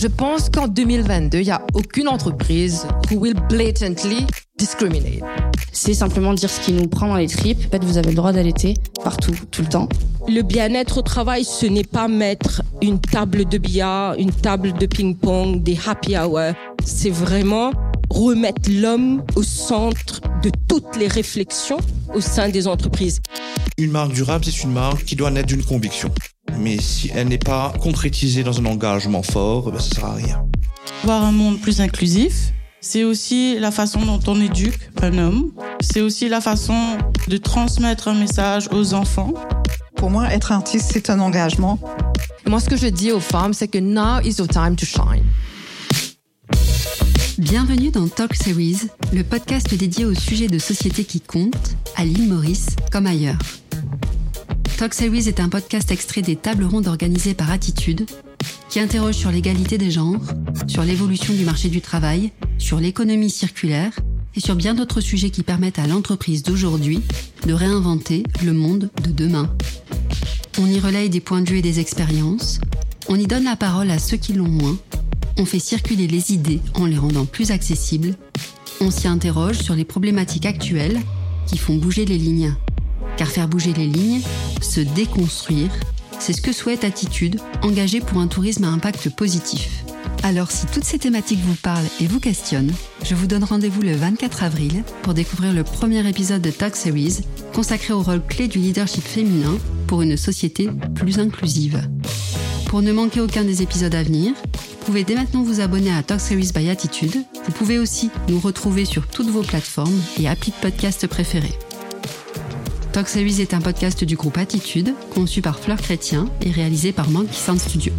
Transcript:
Je pense qu'en 2022, il n'y a aucune entreprise who will blatantly discriminate. C'est simplement dire ce qui nous prend dans les tripes. En fait, vous avez le droit d'allaiter partout, tout le temps. Le bien-être au travail, ce n'est pas mettre une table de billard, une table de ping-pong, des happy hours. C'est vraiment remettre l'homme au centre de toutes les réflexions au sein des entreprises. Une marque durable, c'est une marque qui doit naître d'une conviction. Mais si elle n'est pas concrétisée dans un engagement fort, ben, ça ne sert à rien. Voir un monde plus inclusif, c'est aussi la façon dont on éduque un homme. C'est aussi la façon de transmettre un message aux enfants. Pour moi, être artiste, c'est un engagement. moi, ce que je dis aux femmes, c'est que now is the time to shine. Bienvenue dans Talk Series, le podcast dédié aux sujets de société qui comptent, à l'île Maurice comme ailleurs. Talk Series est un podcast extrait des tables rondes organisées par Attitude, qui interroge sur l'égalité des genres, sur l'évolution du marché du travail, sur l'économie circulaire et sur bien d'autres sujets qui permettent à l'entreprise d'aujourd'hui de réinventer le monde de demain. On y relaye des points de vue et des expériences, on y donne la parole à ceux qui l'ont moins on fait circuler les idées en les rendant plus accessibles, on s'y interroge sur les problématiques actuelles qui font bouger les lignes. Car faire bouger les lignes, se déconstruire, c'est ce que souhaite Attitude, engagée pour un tourisme à impact positif. Alors si toutes ces thématiques vous parlent et vous questionnent, je vous donne rendez-vous le 24 avril pour découvrir le premier épisode de Talk Series consacré au rôle clé du leadership féminin pour une société plus inclusive. Pour ne manquer aucun des épisodes à venir, vous pouvez dès maintenant vous abonner à Talk Series by Attitude. Vous pouvez aussi nous retrouver sur toutes vos plateformes et applis de podcast préférés. Talk Series est un podcast du groupe Attitude, conçu par Fleur Chrétien et réalisé par Monkey Sound Studio.